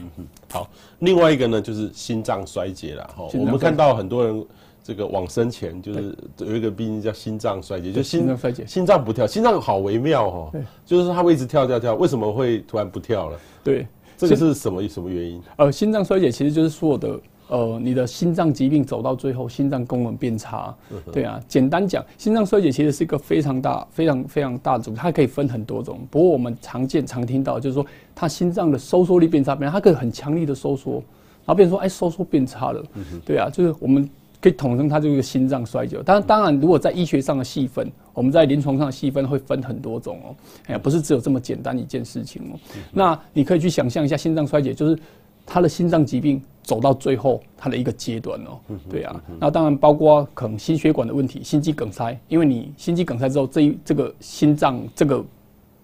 好。另外一个呢，就是心脏衰竭了哈。我们看到很多人这个往生前，就是有一个病叫心脏衰竭，就心脏衰竭，心脏不跳，心脏好微妙哦，对，就是它会一直跳跳跳，为什么会突然不跳了？对，这个是什么什么原因？呃，心脏衰竭其实就是所有的。呃，你的心脏疾病走到最后，心脏功能变差，对啊。简单讲，心脏衰竭其实是一个非常大、非常非常大的组，它可以分很多种。不过我们常见、常听到就是说，它心脏的收缩力变差，本来它可以很强力的收缩，然后变成说，哎，收缩变差了，对啊，就是我们可以统称它就是一个心脏衰竭。当然，当然，如果在医学上的细分，我们在临床上的细分会分很多种哦，哎呀，不是只有这么简单一件事情哦。那你可以去想象一下，心脏衰竭就是。他的心脏疾病走到最后，他的一个阶段哦，对啊，那当然包括可能心血管的问题，心肌梗塞，因为你心肌梗塞之后，这一这个心脏这个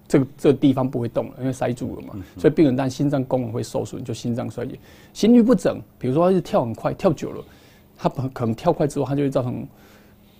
这个这个地方不会动了，因为塞住了嘛，所以病人但心脏功能会受损，就心脏衰竭，心律不整，比如说他是跳很快，跳久了，他可能跳快之后，他就会造成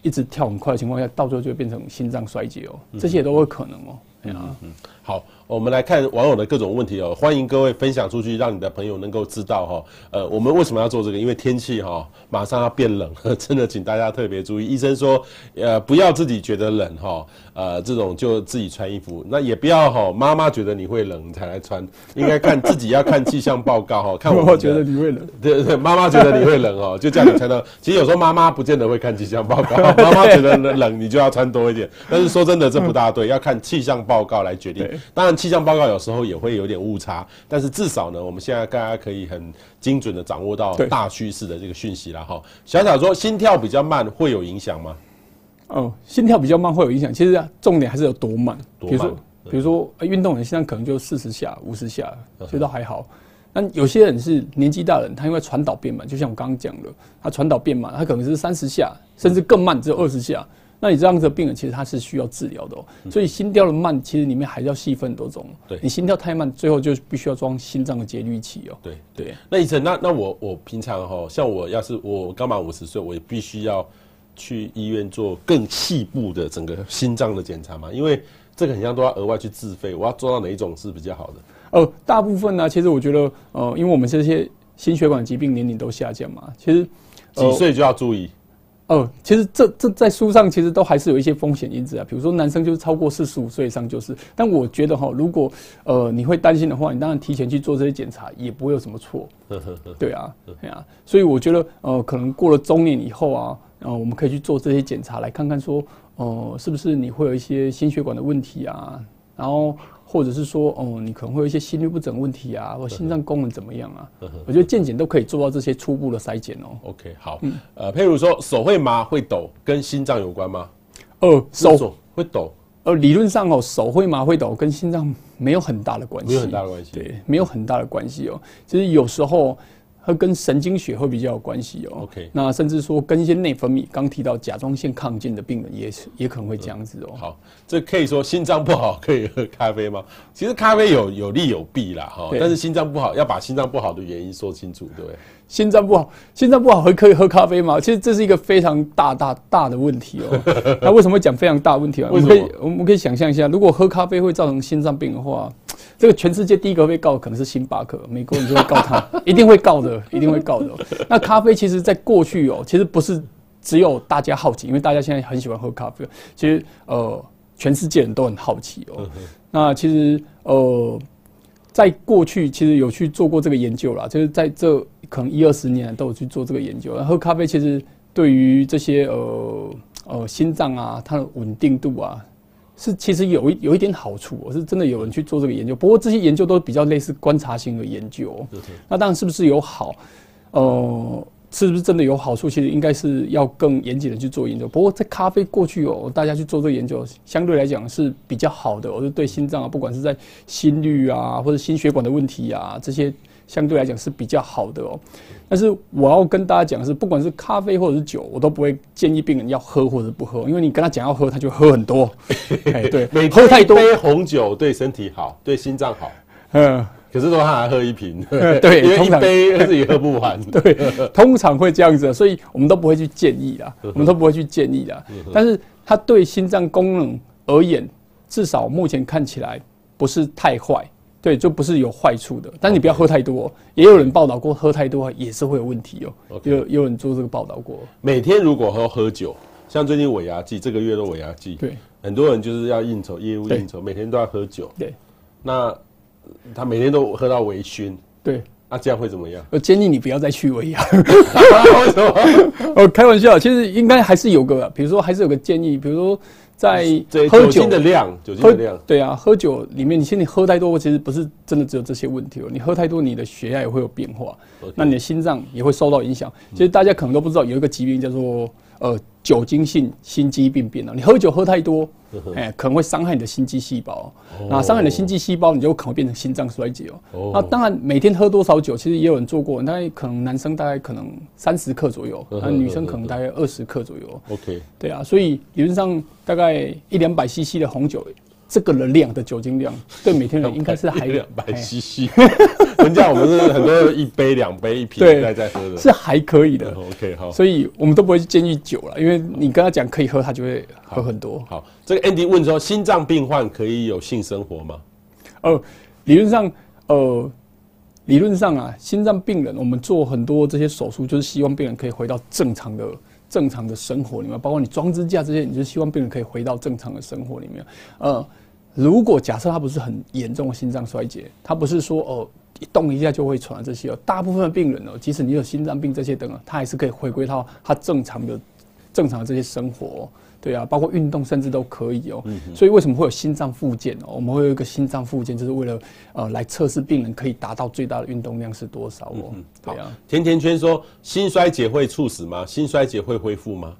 一直跳很快的情况下，到最后就会变成心脏衰竭哦，这些都会可能哦，对啊，好。我们来看网友的各种问题哦，欢迎各位分享出去，让你的朋友能够知道哈。呃，我们为什么要做这个？因为天气哈马上要变冷，真的，请大家特别注意。医生说，呃，不要自己觉得冷哈，呃，这种就自己穿衣服。那也不要哈，妈妈觉得你会冷才来穿，应该看自己要看气象报告哈。看我觉得你会冷，对对，妈妈觉得你会冷哦，就这样你才能。其实有时候妈妈不见得会看气象报告，妈妈觉得冷，你就要穿多一点。但是说真的，这不大对，要看气象报告来决定。当然。气象报告有时候也会有点误差，但是至少呢，我们现在大家可以很精准的掌握到大趋势的这个讯息了哈。小小说心跳比较慢会有影响吗？哦，心跳比较慢会有影响，其实重点还是有多慢。比如说，比如说运动员现在可能就四十下、五十下，其实都还好。那有些人是年纪大的人，他因为传导变慢，就像我刚刚讲的，他传导变慢，他可能是三十下，甚至更慢，只有二十下。那你这样子的病人，其实他是需要治疗的哦。所以心跳的慢，其实里面还是要细分多种。对，你心跳太慢，最后就必须要装心脏的节律器哦。对对。那医生，那那我我平常哈，像我要是我刚满五十岁，我也必须要去医院做更细部的整个心脏的检查嘛？因为这个很像都要额外去自费，我要做到哪一种是比较好的？呃，大部分呢，其实我觉得，呃，因为我们这些心血管疾病年龄都下降嘛，其实几岁就要注意。哦，其实这这在书上其实都还是有一些风险因子啊，比如说男生就是超过四十五岁以上就是，但我觉得哈，如果呃你会担心的话，你当然提前去做这些检查也不会有什么错，对啊，对啊，所以我觉得呃可能过了中年以后啊，呃我们可以去做这些检查来看看说，呃是不是你会有一些心血管的问题啊，然后。或者是说，哦，你可能会有一些心律不整问题啊，或心脏功能怎么样啊？我觉得健检都可以做到这些初步的筛检哦。OK，好，嗯、呃，譬如说手会麻会抖，跟心脏有关吗？呃，手，手会抖，呃，理论上哦，手会麻会抖跟心脏没有很大的关系，没有很大的关系，对，没有很大的关系哦。其实有时候。它跟神经血会比较有关系哦。OK，那甚至说跟一些内分泌，刚提到甲状腺亢进的病人也是也可能会这样子哦。好，这可以说心脏不好可以喝咖啡吗？其实咖啡有有利有弊啦哈，但是心脏不好要把心脏不好的原因说清楚，对不对？心脏不好，心脏不好还可以喝咖啡吗？其实这是一个非常大大大的问题哦。那为什么会讲非常大问题啊？我们可以我们可以想象一下，如果喝咖啡会造成心脏病的话。这个全世界第一个被告可能是星巴克，美国人就会告他，一定会告的，一定会告的。那咖啡其实，在过去哦，其实不是只有大家好奇，因为大家现在很喜欢喝咖啡。其实呃，全世界人都很好奇哦。那其实呃，在过去其实有去做过这个研究啦，就是在这可能一二十年都有去做这个研究。喝咖啡其实对于这些呃呃心脏啊，它的稳定度啊。是，其实有一有一点好处，我是真的有人去做这个研究。不过这些研究都比较类似观察性的研究。那当然是不是有好，呃，是不是真的有好处？其实应该是要更严谨的去做研究。不过在咖啡过去哦，大家去做这个研究，相对来讲是比较好的。我是对心脏啊，不管是在心率啊，或者心血管的问题啊，这些。相对来讲是比较好的哦，但是我要跟大家讲的是，不管是咖啡或者是酒，我都不会建议病人要喝或者不喝，因为你跟他讲要喝，他就喝很多。哎，对，每喝太多，一杯红酒对身体好，对心脏好。嗯，可是说他还喝一瓶，对，因为一杯自己喝不完。对，通常会这样子，所以我们都不会去建议啦，我们都不会去建议啦。但是它对心脏功能而言，至少目前看起来不是太坏。对，就不是有坏处的。但你不要喝太多，也有人报道过喝太多也是会有问题哦。有有人做这个报道过。每天如果喝喝酒，像最近尾牙季，这个月的尾牙季，对，很多人就是要应酬业务应酬，每天都要喝酒。对，那他每天都喝到微醺。对。那、啊、这样会怎么样？我建议你不要再去尾牙。为什么？哦，开玩笑，其实应该还是有个，比如说还是有个建议，比如说在喝酒的量，酒精的量。对啊，喝酒里面，你现在喝太多，其实不是真的只有这些问题哦。你喝太多，你的血压也会有变化.那你的心脏也会受到影响。其实大家可能都不知道，有一个疾病叫做呃酒精性心肌病变啊。你喝酒喝太多。哎、欸，可能会伤害你的心肌细胞，那伤害你的心肌细胞，你就可能会变成心脏衰竭哦。那当然，每天喝多少酒，其实也有人做过，大概可能男生大概可能三十克左右，那女生可能大概二十克左右。OK，对啊，所以理论上大概一两百 CC 的红酒。这个的量的酒精量，对每天人应该是还 两百 CC，人家我们是很多一杯两杯一瓶在在喝的，是还可以的。OK 好，所以我们都不会建议酒了，因为你跟他讲可以喝，他就会喝很多。好，好，这个 Andy 问说，心脏病患可以有性生活吗？呃，理论上，呃，理论上啊，心脏病人我们做很多这些手术，就是希望病人可以回到正常的。正常的生活里面，包括你装支架这些，你就希望病人可以回到正常的生活里面。呃，如果假设他不是很严重的心脏衰竭，他不是说哦一动一下就会传这些哦，大部分的病人哦，即使你有心脏病这些等啊，他还是可以回归到他正常的、正常的这些生活哦。对啊，包括运动甚至都可以哦。所以为什么会有心脏复健哦？我们会有一个心脏复健，就是为了呃来测试病人可以达到最大的运动量是多少哦。对啊。甜甜圈说，心衰竭会猝死吗？心衰竭会恢复吗？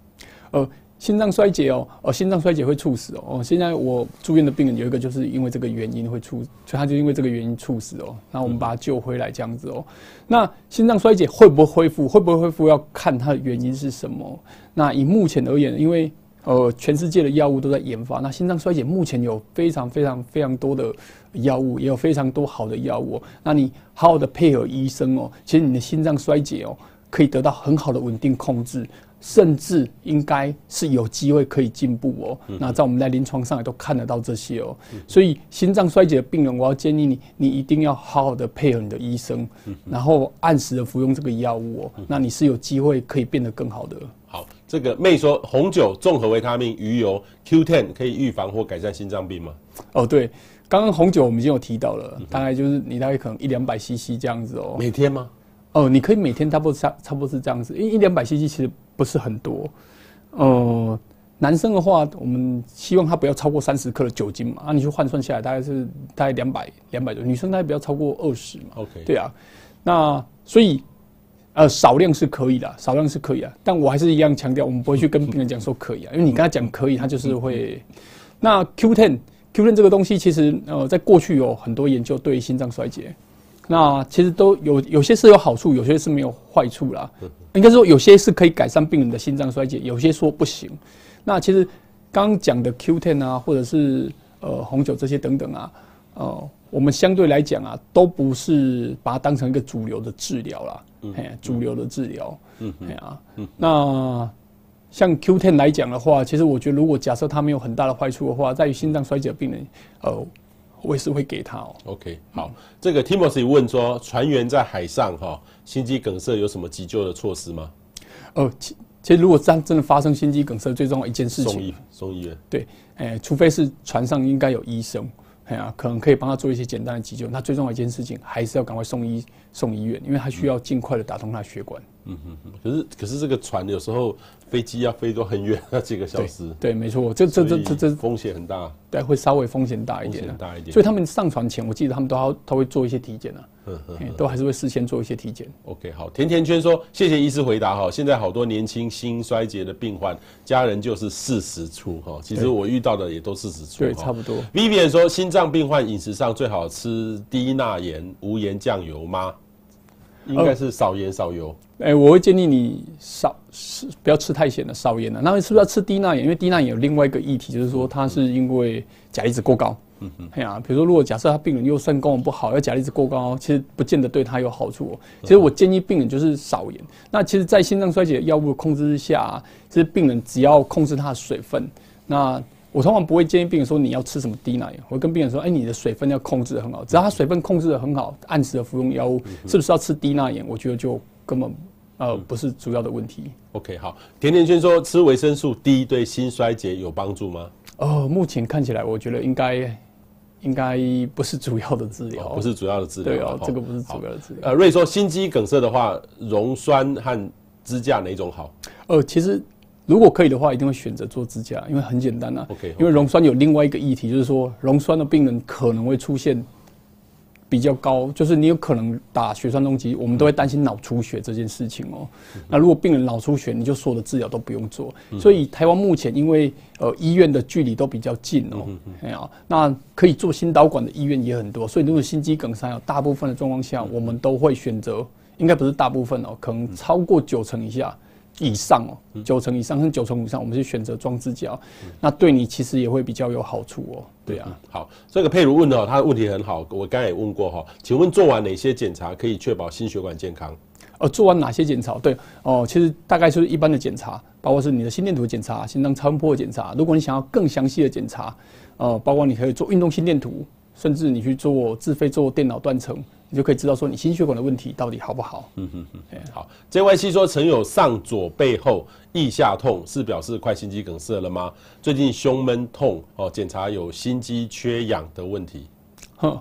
呃，心脏衰竭哦，哦，心脏衰竭会猝死哦。哦，现在我住院的病人有一个就是因为这个原因会猝，所以他就因为这个原因猝死哦。那我们把他救回来这样子哦。那心脏衰竭会不会恢复？会不会恢复要看它的原因是什么。那以目前而言，因为呃，全世界的药物都在研发。那心脏衰竭目前有非常非常非常多的药物，也有非常多好的药物。那你好好的配合医生哦，其实你的心脏衰竭哦，可以得到很好的稳定控制，甚至应该是有机会可以进步哦。那在我们在临床上也都看得到这些哦。所以心脏衰竭的病人，我要建议你，你一定要好好的配合你的医生，然后按时的服用这个药物哦。那你是有机会可以变得更好的。好，这个妹说红酒、综合维他命、鱼油、Q10 可以预防或改善心脏病吗？哦，对，刚刚红酒我们已经有提到了，大概就是你大概可能一两百 CC 这样子哦。每天吗？哦，你可以每天差不多差差不多是这样子，因为一两百 CC 其实不是很多。呃，男生的话，我们希望他不要超过三十克的酒精嘛，啊，你去换算下来大概是大概两百两百多，女生大概不要超过二十嘛。OK，对啊，那所以。呃，少量是可以的，少量是可以的，但我还是一样强调，我们不会去跟病人讲说可以啊，因为你跟他讲可以，他就是会。那 Q10，Q10 这个东西其实呃，在过去有很多研究对心脏衰竭，那其实都有有些是有好处，有些是没有坏处啦。应该说有些是可以改善病人的心脏衰竭，有些说不行。那其实刚讲的 Q10 啊，或者是呃红酒这些等等啊，呃。我们相对来讲啊，都不是把它当成一个主流的治疗啦，嗯，主流的治疗，嗯，哎呀，嗯，那像 Q10 来讲的话，其实我觉得，如果假设它没有很大的坏处的话，在于心脏衰竭的病人，呃，我也是会给他哦。OK，好，这个 Timothy 问说，船员在海上哈，心肌梗塞有什么急救的措施吗？呃，其其实如果真真的发生心肌梗塞，最重要一件事情，送医送医院，对，哎，除非是船上应该有医生。哎呀，可能可以帮他做一些简单的急救。那最重要一件事情，还是要赶快送医送医院，因为他需要尽快的打通他的血管。嗯嗯嗯。可是可是这个船有时候飞机要飞多很远，要几个小时。对，对没错，这这这这这风险很大。对，会稍微风险大一点。风险大一点。所以他们上船前，我记得他们都要都会做一些体检啊。都还是会事先做一些体检。OK，好。甜甜圈说：“谢谢医师回答哈。现在好多年轻心衰竭的病患，家人就是四十出哈。其实我遇到的也都四十出。对，差不多。Vivian 说：心脏病患饮食上最好吃低钠盐无盐酱油吗？”应该是少盐少油。哎、欸，我会建议你少吃，不要吃太咸的，少盐的。那是不是要吃低钠盐？因为低钠盐有另外一个议题，就是说它是因为钾离子过高。嗯嗯。哎呀，比如说如果假设他病人又肾功能不好，要钾离子过高，其实不见得对他有好处。其实我建议病人就是少盐。那其实，在心脏衰竭药物的控制之下，其实病人只要控制他的水分，那我通常不会建议病人说你要吃什么低钠盐，我会跟病人说，哎，你的水分要控制得很好，只要他水分控制得很好，按时的服用药物，是不是要吃低钠盐？我觉得就根本呃不是主要的问题。OK，好，甜甜圈说吃维生素 D 对心衰竭有帮助吗？哦，目前看起来我觉得应该应该不是主要的治疗，哦，不是主要的治疗。对哦，这个不是主要的治疗。呃，瑞说心肌梗塞的话，溶栓和支架哪种好？呃，其实。如果可以的话，一定会选择做支架，因为很简单啊。OK，因为溶栓有另外一个议题，就是说溶栓的病人可能会出现比较高，就是你有可能打血栓溶剂，我们都会担心脑出血这件事情哦。那如果病人脑出血，你就所有的治疗都不用做。所以台湾目前因为呃医院的距离都比较近哦，哎呀，那可以做心导管的医院也很多，所以如果心肌梗塞，大部分的状况下，我们都会选择，应该不是大部分哦，可能超过九成以下。以上哦，九成以上甚至九成以上，我们是选择装支架，那对你其实也会比较有好处哦。对啊，好，这个佩如问的，他的问题很好，我刚才也问过哈，请问做完哪些检查可以确保心血管健康？呃，做完哪些检查？对哦，其实大概就是一般的检查，包括是你的心电图检查、心脏超声波检查。如果你想要更详细的检查，呃，包括你可以做运动心电图，甚至你去做自费做电脑断层。你就可以知道说你心血管的问题到底好不好？嗯哼哼，好。JYC 说曾有上左背后腋下痛，是表示快心肌梗塞了吗？最近胸闷痛哦，检查有心肌缺氧的问题。哼，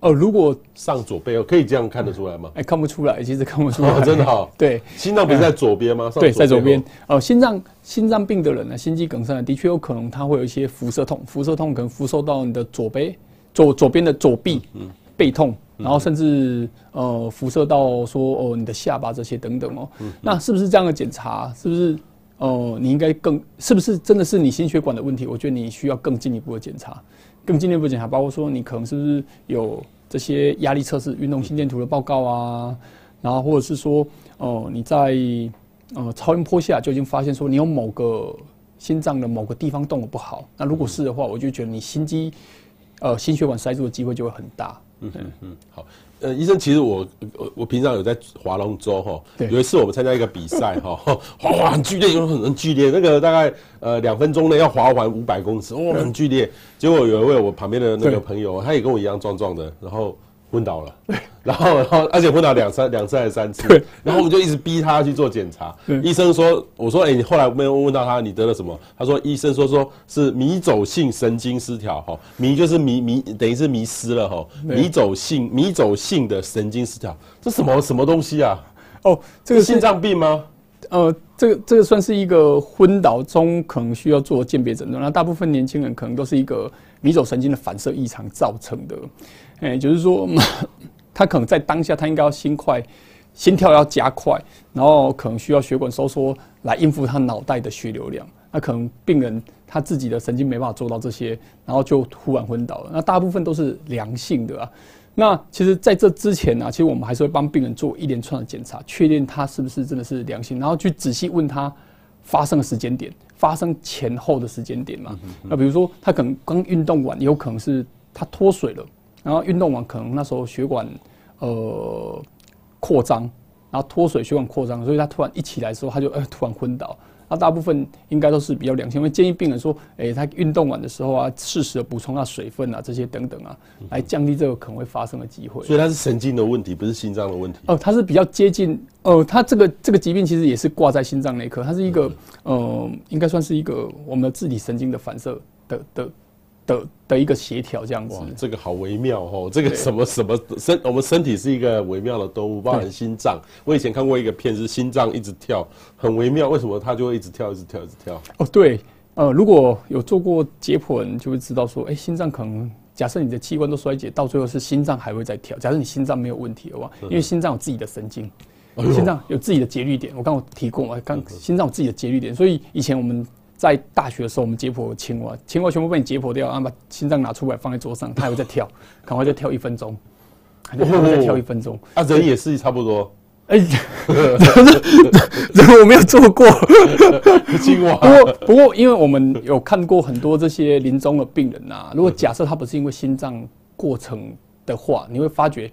哦，如果上左背后可以这样看得出来吗？哎、欸，看不出来，其实看不出来，哦、真的好。对，心脏不是在左边吗？对，在左边。哦，心脏心脏病的人呢，心肌梗塞的确有可能他会有一些辐射痛，辐射痛可能辐射到你的左背左左边的左臂，嗯，背痛。然后甚至呃辐射到说哦你的下巴这些等等哦，那是不是这样的检查？是不是呃你应该更是不是真的是你心血管的问题？我觉得你需要更进一步的检查，更进一步检查，包括说你可能是不是有这些压力测试、运动心电图的报告啊，然后或者是说哦、呃、你在呃超音波下就已经发现说你有某个心脏的某个地方动得不好，那如果是的话，我就觉得你心肌呃心血管塞住的机会就会很大。嗯嗯，好，呃，医生，其实我我我平常有在划龙舟哈，有一次我们参加一个比赛哈，划划很剧烈，有很很剧烈，那个大概呃两分钟内要划完五百公尺，哦，很剧烈。结果有一位我旁边的那个朋友，他也跟我一样壮壮的，然后。昏倒了，然后，然后，而且昏倒两三两次还是三次，然后我们就一直逼他去做检查。医生说：“我说，哎，你后来没有问到他，你得了什么？”他说：“医生说说是迷走性神经失调，哈，迷就是迷迷，等于是迷失了，哈，迷走性迷走性的神经失调，这什么什么东西啊？哦，这个心脏病吗？呃，这个这个算是一个昏倒中可能需要做鉴别诊断。那大部分年轻人可能都是一个迷走神经的反射异常造成的。”哎、就是说，他可能在当下，他应该要心快，心跳要加快，然后可能需要血管收缩来应付他脑袋的血流量。那可能病人他自己的神经没办法做到这些，然后就突然昏倒了。那大部分都是良性的啊。那其实在这之前呢、啊，其实我们还是会帮病人做一连串的检查，确认他是不是真的是良性，然后去仔细问他发生的时间点、发生前后的时间点嘛。那比如说他可能刚运动完，有可能是他脱水了。然后运动完，可能那时候血管呃扩张，然后脱水，血管扩张，所以他突然一起来的时候，他就呃突然昏倒。那大部分应该都是比较良性，因为建议病人说，哎，他运动完的时候啊，适时的补充下水分啊，这些等等啊，来降低这个可能会发生的机会。所以它是神经的问题，不是心脏的问题。哦、呃，他是比较接近，呃，它这个这个疾病其实也是挂在心脏内科，它是一个呃，应该算是一个我们的自体神经的反射的的。的的一个协调这样子，这个好微妙哦。这个什么什么身，我们身体是一个微妙的动物，包含心脏。我以前看过一个片是，心脏一直跳，很微妙。为什么它就会一直跳，一直跳，一直跳？哦，对，呃，如果有做过解剖人就会知道说，哎，心脏可能假设你的器官都衰竭，到最后是心脏还会再跳。假设你心脏没有问题的话，因为心脏有自己的神经，心脏有自己的节律点。我刚刚提过我，刚心脏有自己的节律点，所以以前我们。在大学的时候，我们解剖青蛙，青蛙全部被你解剖掉，然后把心脏拿出来放在桌上，它还会再跳，赶快再跳一分钟，还会再跳一分钟。啊，人也是差不多。哎，人我没有做过青蛙。不过，不过，因为我们有看过很多这些临终的病人啊，如果假设他不是因为心脏过程的话，你会发觉。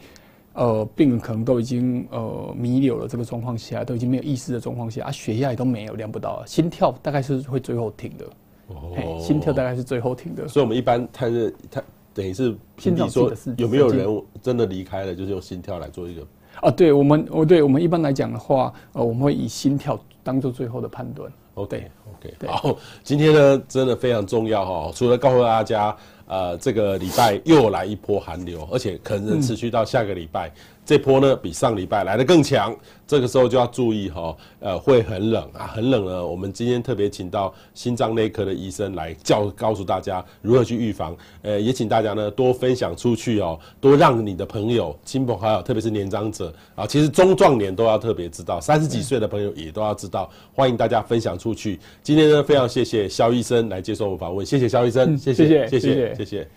呃，病人可能都已经呃弥留了，这个状况下都已经没有意识的状况下，啊，血压也都没有量不到，心跳大概是会最后停的。哦，心跳大概是最后停的。所以我们一般探热，它等于是心跳说有没有人真的离开了，就是用心跳来做一个。啊，对我们，哦，对我们一般来讲的话，呃，我们会以心跳当做最后的判断。OK，OK，好，今天呢真的非常重要哈，除了告诉大家。呃，这个礼拜又来一波寒流，而且可能持续到下个礼拜。这波呢比上礼拜来的更强，这个时候就要注意哈、哦。呃，会很冷啊，很冷呢。我们今天特别请到心脏内科的医生来教告诉大家如何去预防。呃，也请大家呢多分享出去哦，多让你的朋友、亲朋好友，特别是年长者啊，其实中壮年都要特别知道，三十几岁的朋友也都要知道。欢迎大家分享出去。今天呢，非常谢谢肖医生来接受我们访问，谢谢肖医生，谢谢，谢谢。谢谢。